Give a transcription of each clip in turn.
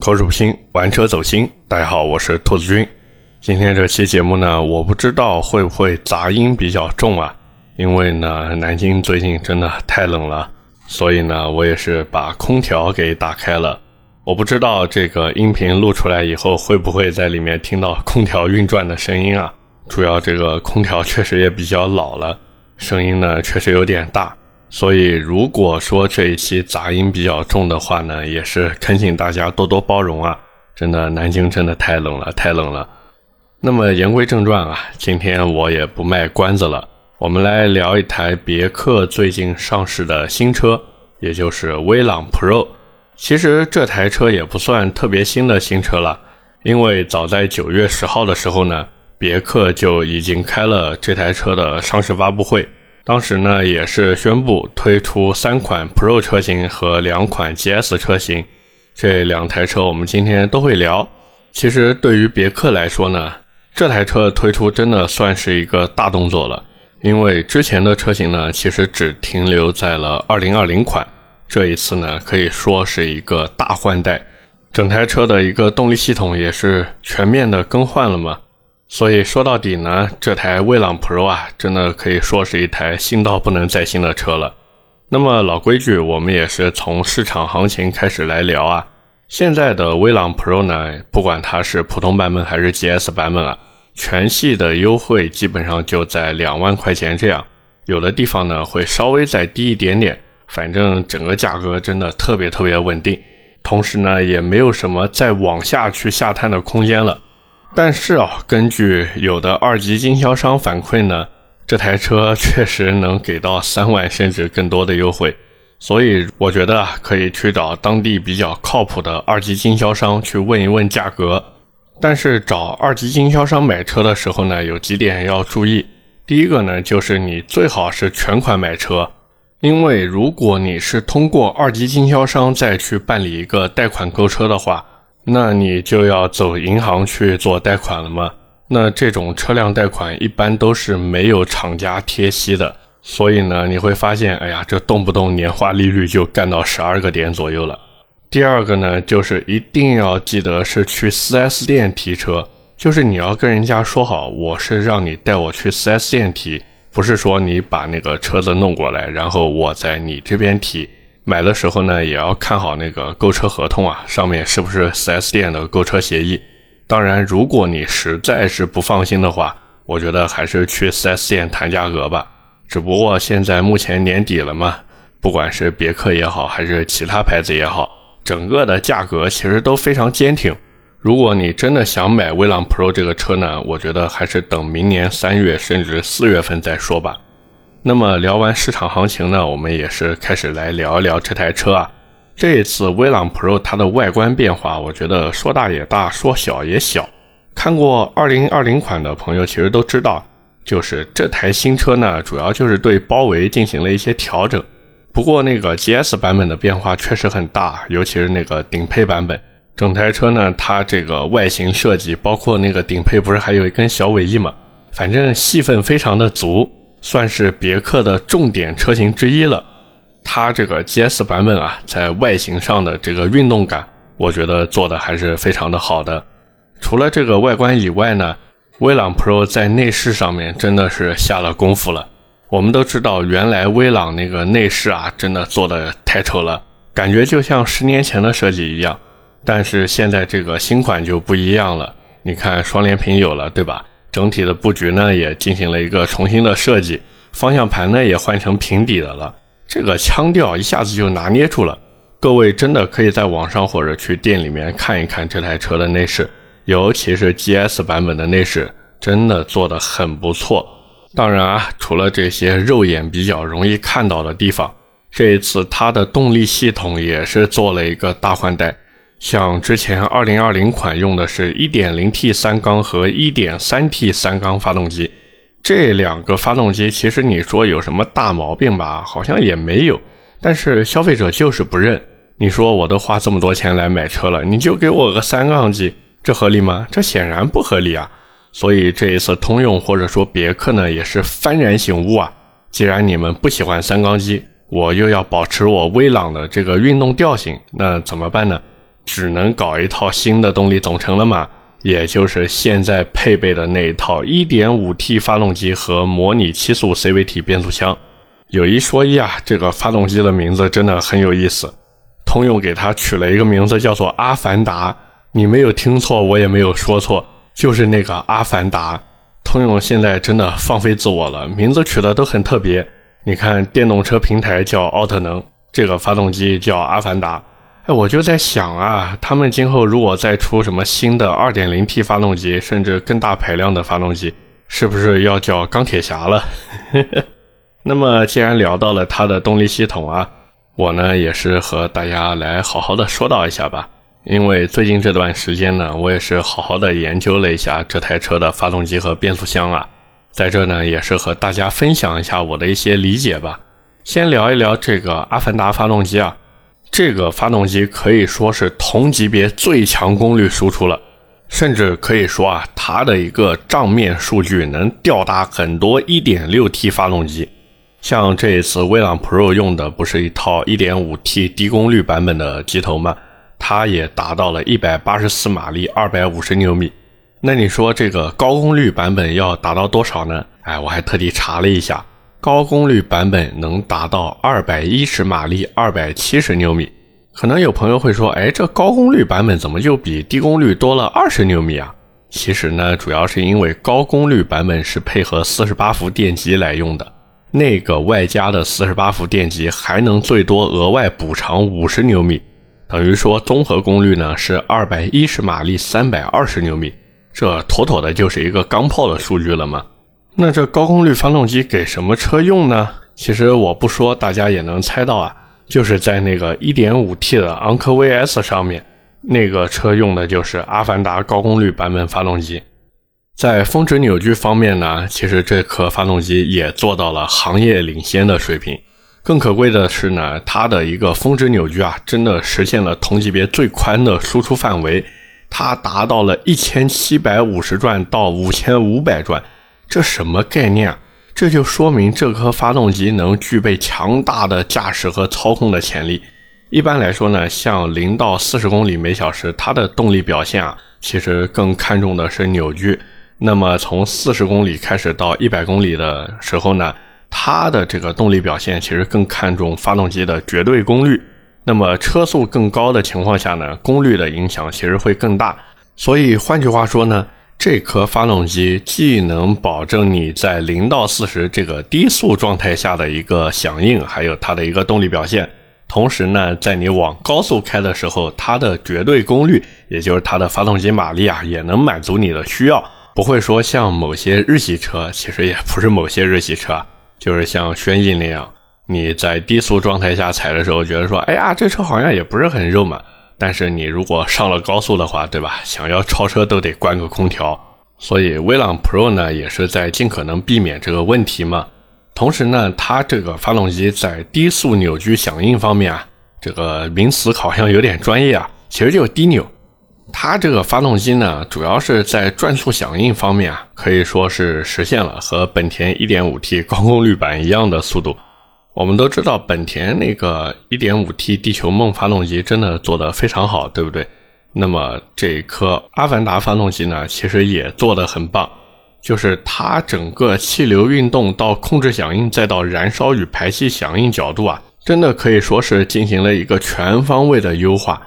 口齿不清，玩车走心。大家好，我是兔子君。今天这期节目呢，我不知道会不会杂音比较重啊？因为呢，南京最近真的太冷了，所以呢，我也是把空调给打开了。我不知道这个音频录出来以后，会不会在里面听到空调运转的声音啊？主要这个空调确实也比较老了，声音呢确实有点大。所以，如果说这一期杂音比较重的话呢，也是恳请大家多多包容啊！真的，南京真的太冷了，太冷了。那么言归正传啊，今天我也不卖关子了，我们来聊一台别克最近上市的新车，也就是威朗 Pro。其实这台车也不算特别新的新车了，因为早在九月十号的时候呢，别克就已经开了这台车的上市发布会。当时呢，也是宣布推出三款 Pro 车型和两款 GS 车型，这两台车我们今天都会聊。其实对于别克来说呢，这台车推出真的算是一个大动作了，因为之前的车型呢，其实只停留在了2020款，这一次呢，可以说是一个大换代，整台车的一个动力系统也是全面的更换了嘛。所以说到底呢，这台威朗 Pro 啊，真的可以说是一台新到不能再新的车了。那么老规矩，我们也是从市场行情开始来聊啊。现在的威朗 Pro 呢，不管它是普通版本还是 GS 版本啊，全系的优惠基本上就在两万块钱这样，有的地方呢会稍微再低一点点，反正整个价格真的特别特别稳定，同时呢也没有什么再往下去下探的空间了。但是啊，根据有的二级经销商反馈呢，这台车确实能给到三万甚至更多的优惠，所以我觉得，可以去找当地比较靠谱的二级经销商去问一问价格。但是找二级经销商买车的时候呢，有几点要注意。第一个呢，就是你最好是全款买车，因为如果你是通过二级经销商再去办理一个贷款购车的话。那你就要走银行去做贷款了吗？那这种车辆贷款一般都是没有厂家贴息的，所以呢，你会发现，哎呀，这动不动年化利率就干到十二个点左右了。第二个呢，就是一定要记得是去 4S 店提车，就是你要跟人家说好，我是让你带我去 4S 店提，不是说你把那个车子弄过来，然后我在你这边提。买的时候呢，也要看好那个购车合同啊，上面是不是 4S 店的购车协议。当然，如果你实在是不放心的话，我觉得还是去 4S 店谈价格吧。只不过现在目前年底了嘛，不管是别克也好，还是其他牌子也好，整个的价格其实都非常坚挺。如果你真的想买威朗 Pro 这个车呢，我觉得还是等明年三月甚至四月份再说吧。那么聊完市场行情呢，我们也是开始来聊一聊这台车啊。这一次威朗 Pro 它的外观变化，我觉得说大也大，说小也小。看过2020款的朋友其实都知道，就是这台新车呢，主要就是对包围进行了一些调整。不过那个 GS 版本的变化确实很大，尤其是那个顶配版本，整台车呢，它这个外形设计，包括那个顶配不是还有一根小尾翼嘛，反正戏份非常的足。算是别克的重点车型之一了。它这个 GS 版本啊，在外形上的这个运动感，我觉得做的还是非常的好的。除了这个外观以外呢，威朗 Pro 在内饰上面真的是下了功夫了。我们都知道，原来威朗那个内饰啊，真的做的太丑了，感觉就像十年前的设计一样。但是现在这个新款就不一样了，你看双联屏有了，对吧？整体的布局呢也进行了一个重新的设计，方向盘呢也换成平底的了，这个腔调一下子就拿捏住了。各位真的可以在网上或者去店里面看一看这台车的内饰，尤其是 GS 版本的内饰，真的做的很不错。当然啊，除了这些肉眼比较容易看到的地方，这一次它的动力系统也是做了一个大换代。像之前二零二零款用的是一点零 T 三缸和一点三 T 三缸发动机，这两个发动机其实你说有什么大毛病吧，好像也没有。但是消费者就是不认。你说我都花这么多钱来买车了，你就给我个三缸机，这合理吗？这显然不合理啊。所以这一次通用或者说别克呢也是幡然醒悟啊，既然你们不喜欢三缸机，我又要保持我威朗的这个运动调性，那怎么办呢？只能搞一套新的动力总成了嘛，也就是现在配备的那一套 1.5T 发动机和模拟七速 CVT 变速箱。有一说一啊，这个发动机的名字真的很有意思。通用给它取了一个名字，叫做阿凡达。你没有听错，我也没有说错，就是那个阿凡达。通用现在真的放飞自我了，名字取的都很特别。你看，电动车平台叫奥特能，这个发动机叫阿凡达。我就在想啊，他们今后如果再出什么新的 2.0T 发动机，甚至更大排量的发动机，是不是要叫钢铁侠了？那么，既然聊到了它的动力系统啊，我呢也是和大家来好好的说道一下吧。因为最近这段时间呢，我也是好好的研究了一下这台车的发动机和变速箱啊，在这呢也是和大家分享一下我的一些理解吧。先聊一聊这个阿凡达发动机啊，这个发动机可以说是同级别最强功率输出了，甚至可以说啊，它的一个账面数据能吊打很多 1.6T 发动机。像这一次威朗 Pro 用的不是一套 1.5T 低功率版本的机头吗？它也达到了184马力，250牛米。那你说这个高功率版本要达到多少呢？哎，我还特地查了一下，高功率版本能达到210马力，270牛米。可能有朋友会说，哎，这高功率版本怎么就比低功率多了20牛米啊？其实呢，主要是因为高功率版本是配合48伏电机来用的。那个外加的四十八伏电机还能最多额外补偿五十牛米，等于说综合功率呢是二百一十马力，三百二十牛米，这妥妥的就是一个钢炮的数据了吗？那这高功率发动机给什么车用呢？其实我不说，大家也能猜到啊，就是在那个一点五 T 的昂科威 S 上面，那个车用的就是阿凡达高功率版本发动机。在峰值扭矩方面呢，其实这颗发动机也做到了行业领先的水平。更可贵的是呢，它的一个峰值扭矩啊，真的实现了同级别最宽的输出范围，它达到了一千七百五十转到五千五百转。这什么概念啊？这就说明这颗发动机能具备强大的驾驶和操控的潜力。一般来说呢，像零到四十公里每小时，它的动力表现啊，其实更看重的是扭矩。那么从四十公里开始到一百公里的时候呢，它的这个动力表现其实更看重发动机的绝对功率。那么车速更高的情况下呢，功率的影响其实会更大。所以换句话说呢，这颗发动机既能保证你在零到四十这个低速状态下的一个响应，还有它的一个动力表现，同时呢，在你往高速开的时候，它的绝对功率，也就是它的发动机马力啊，也能满足你的需要。不会说像某些日系车，其实也不是某些日系车，就是像轩逸那样，你在低速状态下踩的时候，觉得说，哎呀，这车好像也不是很肉嘛。但是你如果上了高速的话，对吧？想要超车都得关个空调。所以威朗 Pro 呢，也是在尽可能避免这个问题嘛。同时呢，它这个发动机在低速扭矩响应方面啊，这个名词好像有点专业啊，其实就是低扭。它这个发动机呢，主要是在转速响应方面啊，可以说是实现了和本田 1.5T 高功率版一样的速度。我们都知道，本田那个 1.5T 地球梦发动机真的做得非常好，对不对？那么这一颗阿凡达发动机呢，其实也做得很棒，就是它整个气流运动到控制响应，再到燃烧与排气响应角度啊，真的可以说是进行了一个全方位的优化。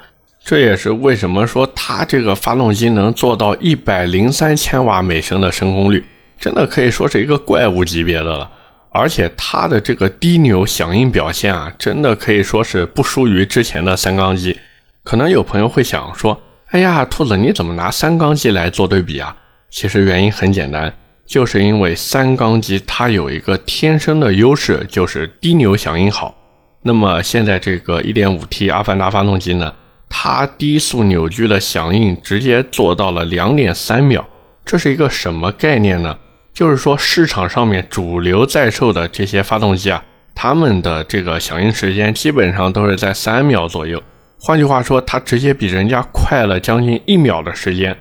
这也是为什么说它这个发动机能做到一百零三千瓦每升的升功率，真的可以说是一个怪物级别的了。而且它的这个低扭响应表现啊，真的可以说是不输于之前的三缸机。可能有朋友会想说：“哎呀，兔子你怎么拿三缸机来做对比啊？”其实原因很简单，就是因为三缸机它有一个天生的优势，就是低扭响应好。那么现在这个 1.5T 阿凡达发动机呢？它低速扭矩的响应直接做到了两点三秒，这是一个什么概念呢？就是说市场上面主流在售的这些发动机啊，它们的这个响应时间基本上都是在三秒左右。换句话说，它直接比人家快了将近一秒的时间。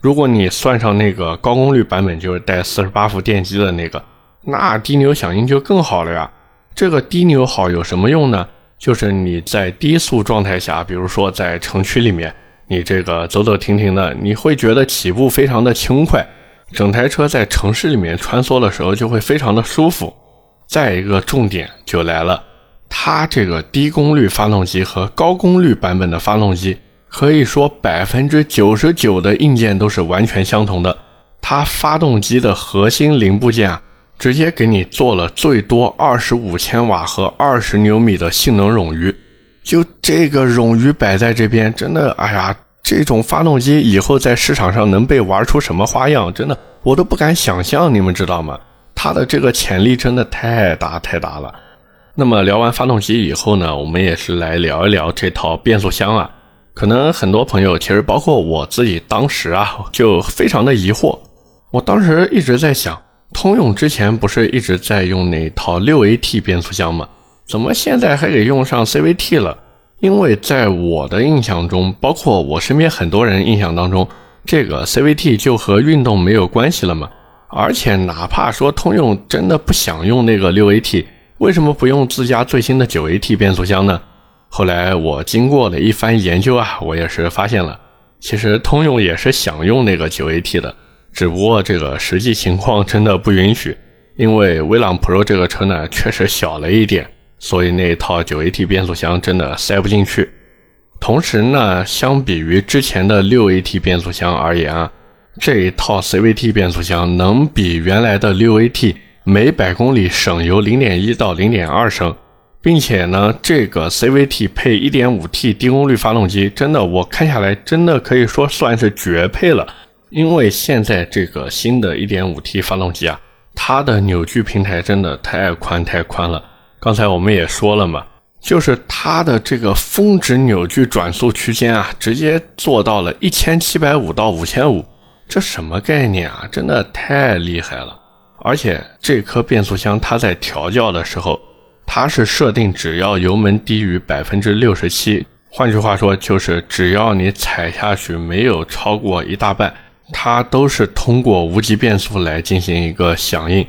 如果你算上那个高功率版本，就是带四十八伏电机的那个，那低扭响应就更好了呀。这个低扭好有什么用呢？就是你在低速状态下，比如说在城区里面，你这个走走停停的，你会觉得起步非常的轻快，整台车在城市里面穿梭的时候就会非常的舒服。再一个重点就来了，它这个低功率发动机和高功率版本的发动机，可以说百分之九十九的硬件都是完全相同的。它发动机的核心零部件啊。直接给你做了最多二十五千瓦和二十牛米的性能冗余，就这个冗余摆在这边，真的，哎呀，这种发动机以后在市场上能被玩出什么花样，真的我都不敢想象，你们知道吗？它的这个潜力真的太大太大了。那么聊完发动机以后呢，我们也是来聊一聊这套变速箱啊。可能很多朋友，其实包括我自己，当时啊就非常的疑惑，我当时一直在想。通用之前不是一直在用那套六 AT 变速箱吗？怎么现在还给用上 CVT 了？因为在我的印象中，包括我身边很多人印象当中，这个 CVT 就和运动没有关系了嘛。而且哪怕说通用真的不想用那个六 AT，为什么不用自家最新的九 AT 变速箱呢？后来我经过了一番研究啊，我也是发现了，其实通用也是想用那个九 AT 的。只不过这个实际情况真的不允许，因为威朗 Pro 这个车呢确实小了一点，所以那一套 9AT 变速箱真的塞不进去。同时呢，相比于之前的 6AT 变速箱而言啊，这一套 CVT 变速箱能比原来的 6AT 每百公里省油0.1到0.2升，并且呢，这个 CVT 配 1.5T 低功率发动机，真的我看下来真的可以说算是绝配了。因为现在这个新的 1.5T 发动机啊，它的扭矩平台真的太宽太宽了。刚才我们也说了嘛，就是它的这个峰值扭矩转速区间啊，直接做到了1750到5500，这什么概念啊？真的太厉害了！而且这颗变速箱它在调教的时候，它是设定只要油门低于百分之六十七，换句话说就是只要你踩下去没有超过一大半。它都是通过无级变速来进行一个响应，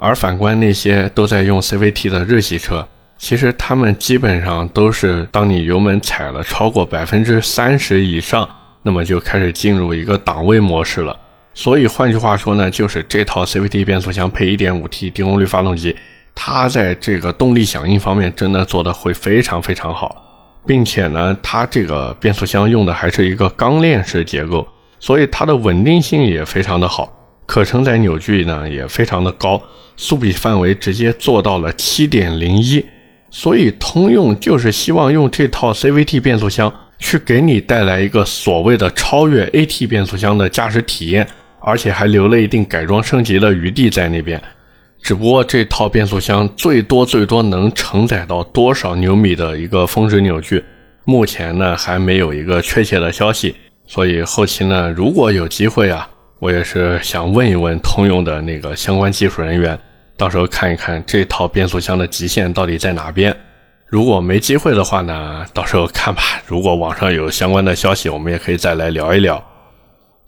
而反观那些都在用 CVT 的日系车，其实他们基本上都是当你油门踩了超过百分之三十以上，那么就开始进入一个档位模式了。所以换句话说呢，就是这套 CVT 变速箱配 1.5T 低功率发动机，它在这个动力响应方面真的做的会非常非常好，并且呢，它这个变速箱用的还是一个钢链式结构。所以它的稳定性也非常的好，可承载扭矩呢也非常的高，速比范围直接做到了七点零一。所以通用就是希望用这套 CVT 变速箱去给你带来一个所谓的超越 AT 变速箱的驾驶体验，而且还留了一定改装升级的余地在那边。只不过这套变速箱最多最多能承载到多少牛米的一个峰值扭矩，目前呢还没有一个确切的消息。所以后期呢，如果有机会啊，我也是想问一问通用的那个相关技术人员，到时候看一看这套变速箱的极限到底在哪边。如果没机会的话呢，到时候看吧。如果网上有相关的消息，我们也可以再来聊一聊。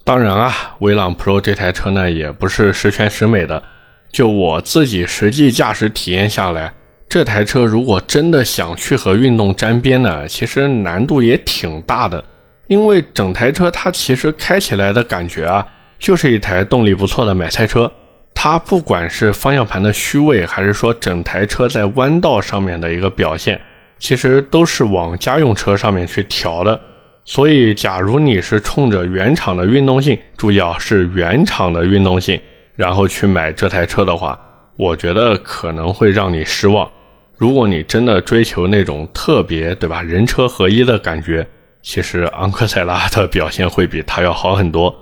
当然啊，威朗 Pro 这台车呢，也不是十全十美的。就我自己实际驾驶体验下来，这台车如果真的想去和运动沾边呢，其实难度也挺大的。因为整台车它其实开起来的感觉啊，就是一台动力不错的买菜车。它不管是方向盘的虚位，还是说整台车在弯道上面的一个表现，其实都是往家用车上面去调的。所以，假如你是冲着原厂的运动性，注意啊，是原厂的运动性，然后去买这台车的话，我觉得可能会让你失望。如果你真的追求那种特别，对吧，人车合一的感觉。其实昂克赛拉的表现会比它要好很多。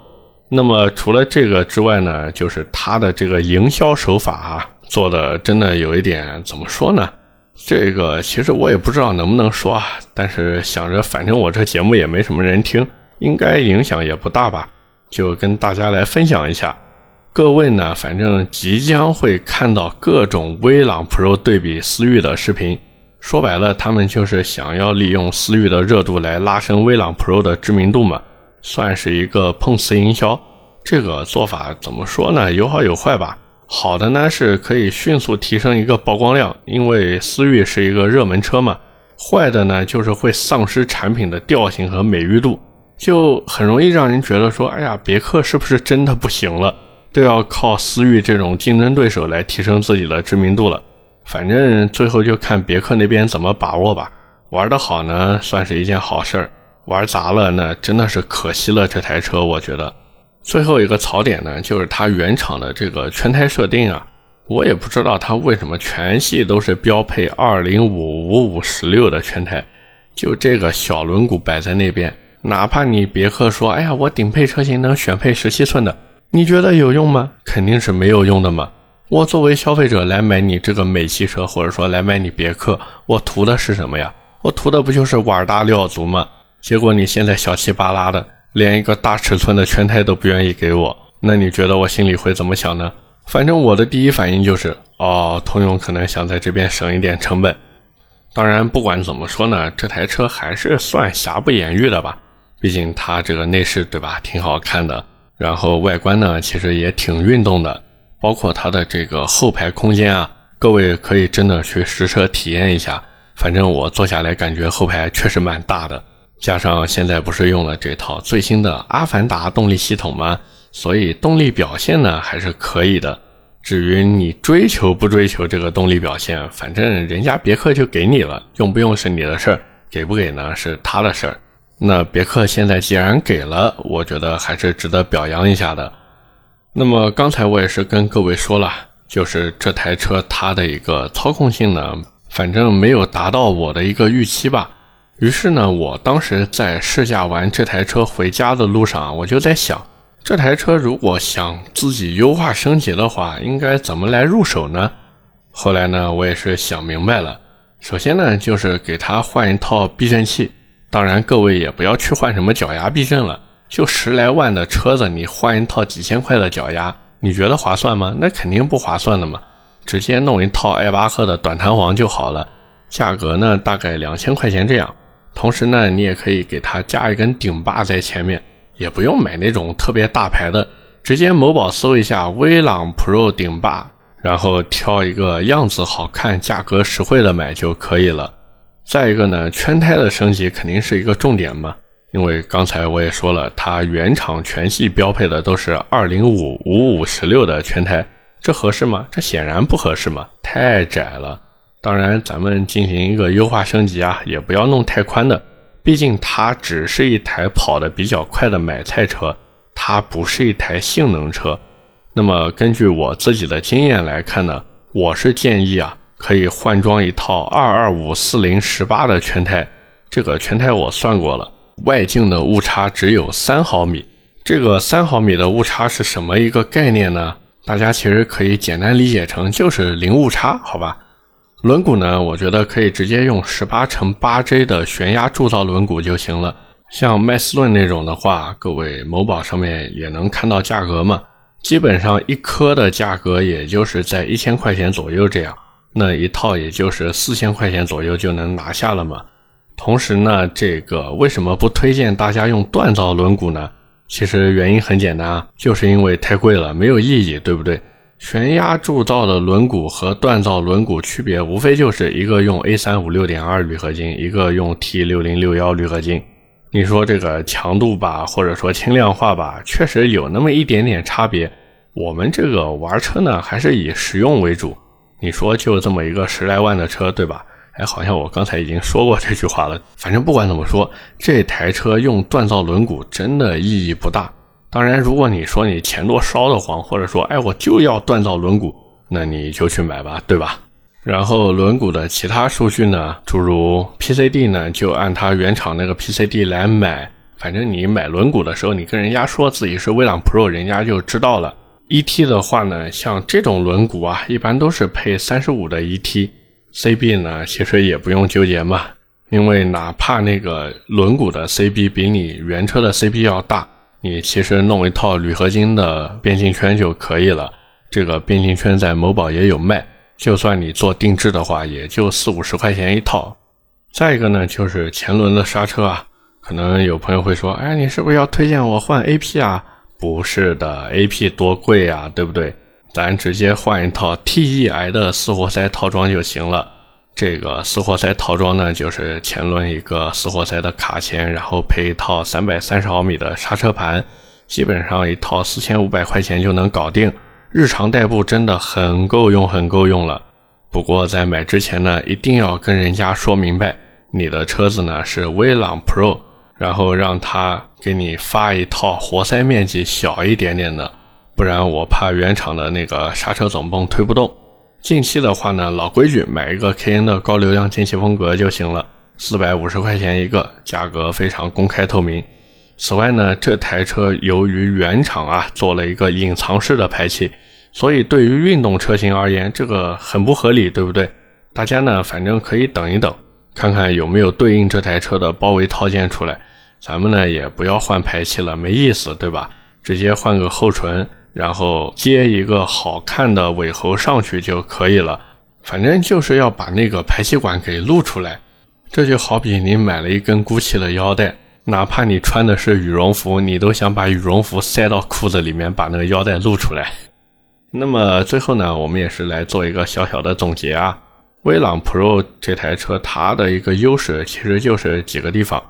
那么除了这个之外呢，就是它的这个营销手法啊，做的真的有一点怎么说呢？这个其实我也不知道能不能说啊。但是想着反正我这节目也没什么人听，应该影响也不大吧，就跟大家来分享一下。各位呢，反正即将会看到各种威朗 Pro 对比思域的视频。说白了，他们就是想要利用思域的热度来拉升威朗 Pro 的知名度嘛，算是一个碰瓷营销。这个做法怎么说呢？有好有坏吧。好的呢，是可以迅速提升一个曝光量，因为思域是一个热门车嘛。坏的呢，就是会丧失产品的调性和美誉度，就很容易让人觉得说，哎呀，别克是不是真的不行了？都要靠思域这种竞争对手来提升自己的知名度了。反正最后就看别克那边怎么把握吧。玩得好呢，算是一件好事儿；玩砸了，那真的是可惜了这台车。我觉得最后一个槽点呢，就是它原厂的这个圈胎设定啊，我也不知道它为什么全系都是标配二零五五五十六的圈胎，就这个小轮毂摆在那边，哪怕你别克说，哎呀，我顶配车型能选配十七寸的。你觉得有用吗？肯定是没有用的嘛！我作为消费者来买你这个美汽车，或者说来买你别克，我图的是什么呀？我图的不就是碗大料足吗？结果你现在小气巴拉的，连一个大尺寸的全胎都不愿意给我，那你觉得我心里会怎么想呢？反正我的第一反应就是，哦，通用可能想在这边省一点成本。当然，不管怎么说呢，这台车还是算瑕不掩瑜的吧，毕竟它这个内饰对吧，挺好看的。然后外观呢，其实也挺运动的，包括它的这个后排空间啊，各位可以真的去实车体验一下。反正我坐下来感觉后排确实蛮大的，加上现在不是用了这套最新的阿凡达动力系统吗？所以动力表现呢还是可以的。至于你追求不追求这个动力表现，反正人家别克就给你了，用不用是你的事儿，给不给呢是他的事儿。那别克现在既然给了，我觉得还是值得表扬一下的。那么刚才我也是跟各位说了，就是这台车它的一个操控性呢，反正没有达到我的一个预期吧。于是呢，我当时在试驾完这台车回家的路上，我就在想，这台车如果想自己优化升级的话，应该怎么来入手呢？后来呢，我也是想明白了，首先呢，就是给它换一套避震器。当然，各位也不要去换什么脚牙避震了，就十来万的车子，你换一套几千块的脚牙，你觉得划算吗？那肯定不划算的嘛，直接弄一套艾巴赫的短弹簧就好了，价格呢大概两千块钱这样。同时呢，你也可以给它加一根顶把在前面，也不用买那种特别大牌的，直接某宝搜一下威朗 Pro 顶把，然后挑一个样子好看、价格实惠的买就可以了。再一个呢，圈胎的升级肯定是一个重点嘛，因为刚才我也说了，它原厂全系标配的都是二零五五五十六的圈胎，这合适吗？这显然不合适嘛，太窄了。当然，咱们进行一个优化升级啊，也不要弄太宽的，毕竟它只是一台跑得比较快的买菜车，它不是一台性能车。那么根据我自己的经验来看呢，我是建议啊。可以换装一套二二五四零十八的全胎，这个全胎我算过了，外径的误差只有三毫米。这个三毫米的误差是什么一个概念呢？大家其实可以简单理解成就是零误差，好吧？轮毂呢，我觉得可以直接用十八乘八 J 的悬压铸造轮毂就行了。像麦斯顿那种的话，各位某宝上面也能看到价格嘛，基本上一颗的价格也就是在一千块钱左右这样。那一套也就是四千块钱左右就能拿下了嘛。同时呢，这个为什么不推荐大家用锻造轮毂呢？其实原因很简单啊，就是因为太贵了，没有意义，对不对？悬压铸造的轮毂和锻造轮毂区别，无非就是一个用 A 三五六点二铝合金，一个用 T 六零六幺铝合金。你说这个强度吧，或者说轻量化吧，确实有那么一点点差别。我们这个玩车呢，还是以实用为主。你说就这么一个十来万的车，对吧？哎，好像我刚才已经说过这句话了。反正不管怎么说，这台车用锻造轮毂真的意义不大。当然，如果你说你钱多烧得慌，或者说哎我就要锻造轮毂，那你就去买吧，对吧？然后轮毂的其他数据呢，诸如 PCD 呢，就按它原厂那个 PCD 来买。反正你买轮毂的时候，你跟人家说自己是威朗 Pro，人家就知道了。E.T. 的话呢，像这种轮毂啊，一般都是配三十五的 E.T. C.B. 呢，其实也不用纠结嘛，因为哪怕那个轮毂的 C.B. 比你原车的 C.B. 要大，你其实弄一套铝合金的变形圈就可以了。这个变形圈在某宝也有卖，就算你做定制的话，也就四五十块钱一套。再一个呢，就是前轮的刹车啊，可能有朋友会说，哎，你是不是要推荐我换 A.P. 啊？不是的，A P 多贵啊，对不对？咱直接换一套 T E I 的四活塞套装就行了。这个四活塞套装呢，就是前轮一个四活塞的卡钳，然后配一套三百三十毫米的刹车盘，基本上一套四千五百块钱就能搞定，日常代步真的很够用，很够用了。不过在买之前呢，一定要跟人家说明白，你的车子呢是威朗 Pro，然后让他给你发一套活塞面积小一点点的，不然我怕原厂的那个刹车总泵推不动。近期的话呢，老规矩，买一个 KN 的高流量进气风格就行了，四百五十块钱一个，价格非常公开透明。此外呢，这台车由于原厂啊做了一个隐藏式的排气，所以对于运动车型而言，这个很不合理，对不对？大家呢，反正可以等一等，看看有没有对应这台车的包围套件出来。咱们呢也不要换排气了，没意思，对吧？直接换个后唇。然后接一个好看的尾喉上去就可以了，反正就是要把那个排气管给露出来。这就好比你买了一根 GUCCI 的腰带，哪怕你穿的是羽绒服，你都想把羽绒服塞到裤子里面，把那个腰带露出来。那么最后呢，我们也是来做一个小小的总结啊。威朗 Pro 这台车它的一个优势其实就是几个地方，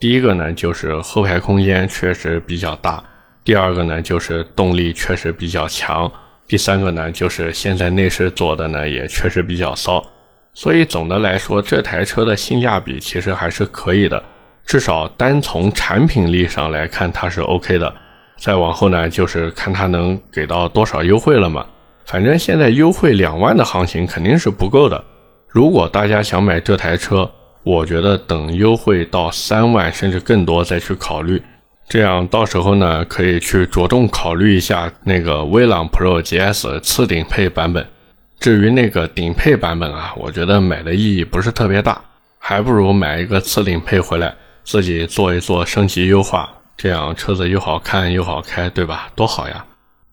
第一个呢就是后排空间确实比较大。第二个呢，就是动力确实比较强；第三个呢，就是现在内饰做的呢也确实比较骚。所以总的来说，这台车的性价比其实还是可以的，至少单从产品力上来看，它是 OK 的。再往后呢，就是看它能给到多少优惠了嘛。反正现在优惠两万的行情肯定是不够的。如果大家想买这台车，我觉得等优惠到三万甚至更多再去考虑。这样到时候呢，可以去着重考虑一下那个威朗 Pro GS 次顶配版本。至于那个顶配版本啊，我觉得买的意义不是特别大，还不如买一个次顶配回来，自己做一做升级优化，这样车子又好看又好开，对吧？多好呀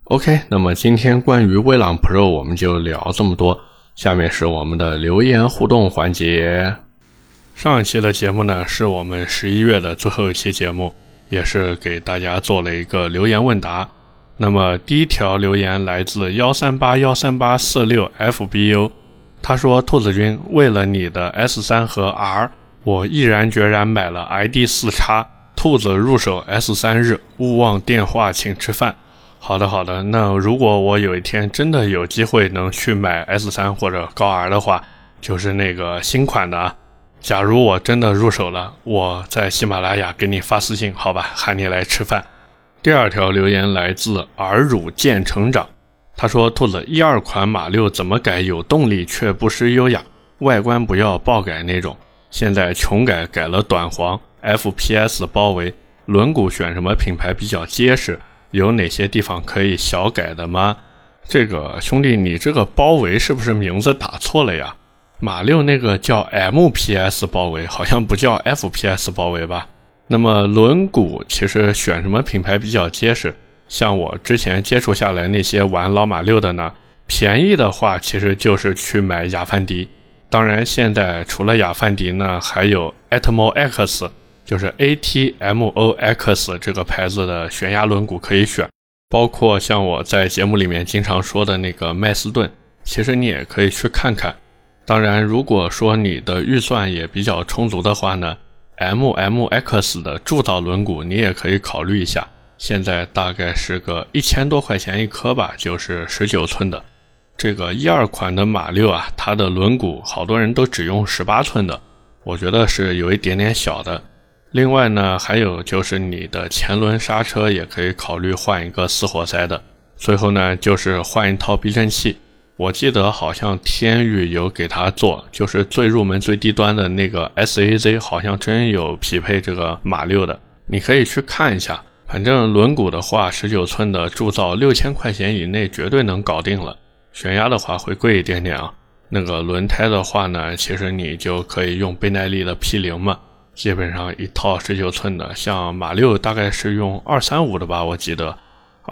！OK，那么今天关于威朗 Pro 我们就聊这么多，下面是我们的留言互动环节。上一期的节目呢，是我们十一月的最后一期节目。也是给大家做了一个留言问答。那么第一条留言来自幺三八幺三八四六 FBU，他说：“兔子君，为了你的 S 三和 R，我毅然决然买了 ID 四叉。兔子入手 S 三日，勿忘电话请吃饭。”好的好的，那如果我有一天真的有机会能去买 S 三或者高 R 的话，就是那个新款的啊。假如我真的入手了，我在喜马拉雅给你发私信，好吧，喊你来吃饭。第二条留言来自耳乳见成长，他说：“兔子一二款马六怎么改有动力却不失优雅，外观不要爆改那种。现在穷改改了短黄，FPS 包围，轮毂选什么品牌比较结实？有哪些地方可以小改的吗？”这个兄弟，你这个包围是不是名字打错了呀？马六那个叫 MPS 包围，好像不叫 FPS 包围吧？那么轮毂其实选什么品牌比较结实？像我之前接触下来那些玩老马六的呢，便宜的话其实就是去买雅凡迪。当然现在除了雅凡迪呢，还有 Atmo X，就是 ATMOX 这个牌子的悬崖轮毂可以选，包括像我在节目里面经常说的那个麦斯顿，其实你也可以去看看。当然，如果说你的预算也比较充足的话呢，MMX 的铸造轮毂你也可以考虑一下。现在大概是个一千多块钱一颗吧，就是十九寸的。这个一二款的马六啊，它的轮毂好多人都只用十八寸的，我觉得是有一点点小的。另外呢，还有就是你的前轮刹车也可以考虑换一个四活塞的。最后呢，就是换一套避震器。我记得好像天域有给他做，就是最入门最低端的那个 SAZ，好像真有匹配这个马六的，你可以去看一下。反正轮毂的话，十九寸的铸造六千块钱以内绝对能搞定了。悬压的话会贵一点点啊。那个轮胎的话呢，其实你就可以用倍耐力的 P 零嘛。基本上一套十九寸的，像马六大概是用二三五的吧，我记得。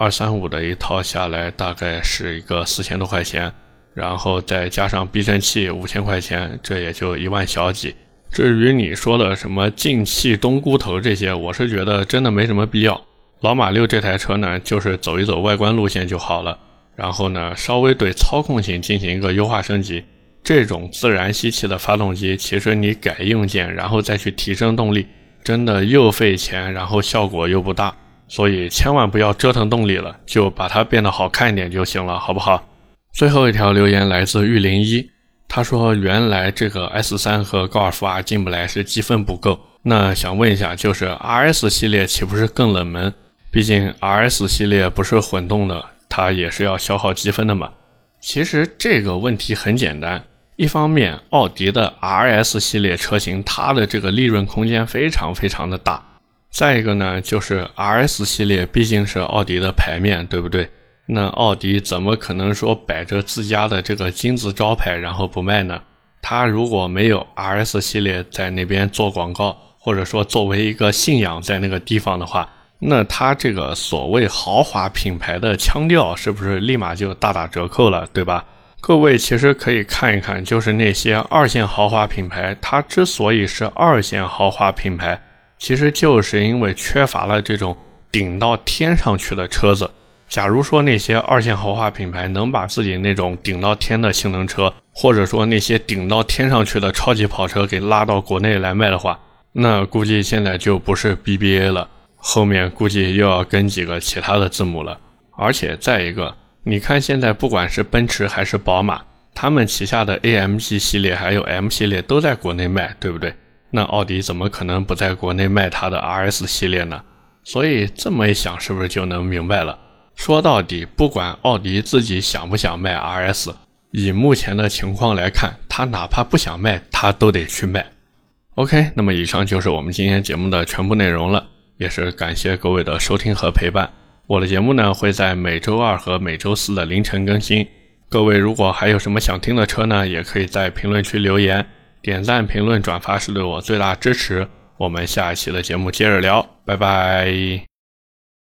二三五的一套下来大概是一个四千多块钱，然后再加上避震器五千块钱，这也就一万小几。至于你说的什么进气冬菇头这些，我是觉得真的没什么必要。老马六这台车呢，就是走一走外观路线就好了，然后呢，稍微对操控性进行一个优化升级，这种自然吸气的发动机，其实你改硬件，然后再去提升动力，真的又费钱，然后效果又不大。所以千万不要折腾动力了，就把它变得好看一点就行了，好不好？最后一条留言来自玉林一，他说原来这个 S 三和高尔夫 R 进不来是积分不够，那想问一下，就是 RS 系列岂不是更冷门？毕竟 RS 系列不是混动的，它也是要消耗积分的嘛。其实这个问题很简单，一方面奥迪的 RS 系列车型，它的这个利润空间非常非常的大。再一个呢，就是 R S 系列毕竟是奥迪的牌面，对不对？那奥迪怎么可能说摆着自家的这个金字招牌然后不卖呢？他如果没有 R S 系列在那边做广告，或者说作为一个信仰在那个地方的话，那他这个所谓豪华品牌的腔调是不是立马就大打折扣了，对吧？各位其实可以看一看，就是那些二线豪华品牌，它之所以是二线豪华品牌。其实就是因为缺乏了这种顶到天上去的车子。假如说那些二线豪华品牌能把自己那种顶到天的性能车，或者说那些顶到天上去的超级跑车给拉到国内来卖的话，那估计现在就不是 BBA 了，后面估计又要跟几个其他的字母了。而且再一个，你看现在不管是奔驰还是宝马，他们旗下的 AMG 系列还有 M 系列都在国内卖，对不对？那奥迪怎么可能不在国内卖它的 RS 系列呢？所以这么一想，是不是就能明白了？说到底，不管奥迪自己想不想卖 RS，以目前的情况来看，他哪怕不想卖，他都得去卖。OK，那么以上就是我们今天节目的全部内容了，也是感谢各位的收听和陪伴。我的节目呢会在每周二和每周四的凌晨更新。各位如果还有什么想听的车呢，也可以在评论区留言。点赞、评论、转发是对我最大支持。我们下一期的节目接着聊，拜拜。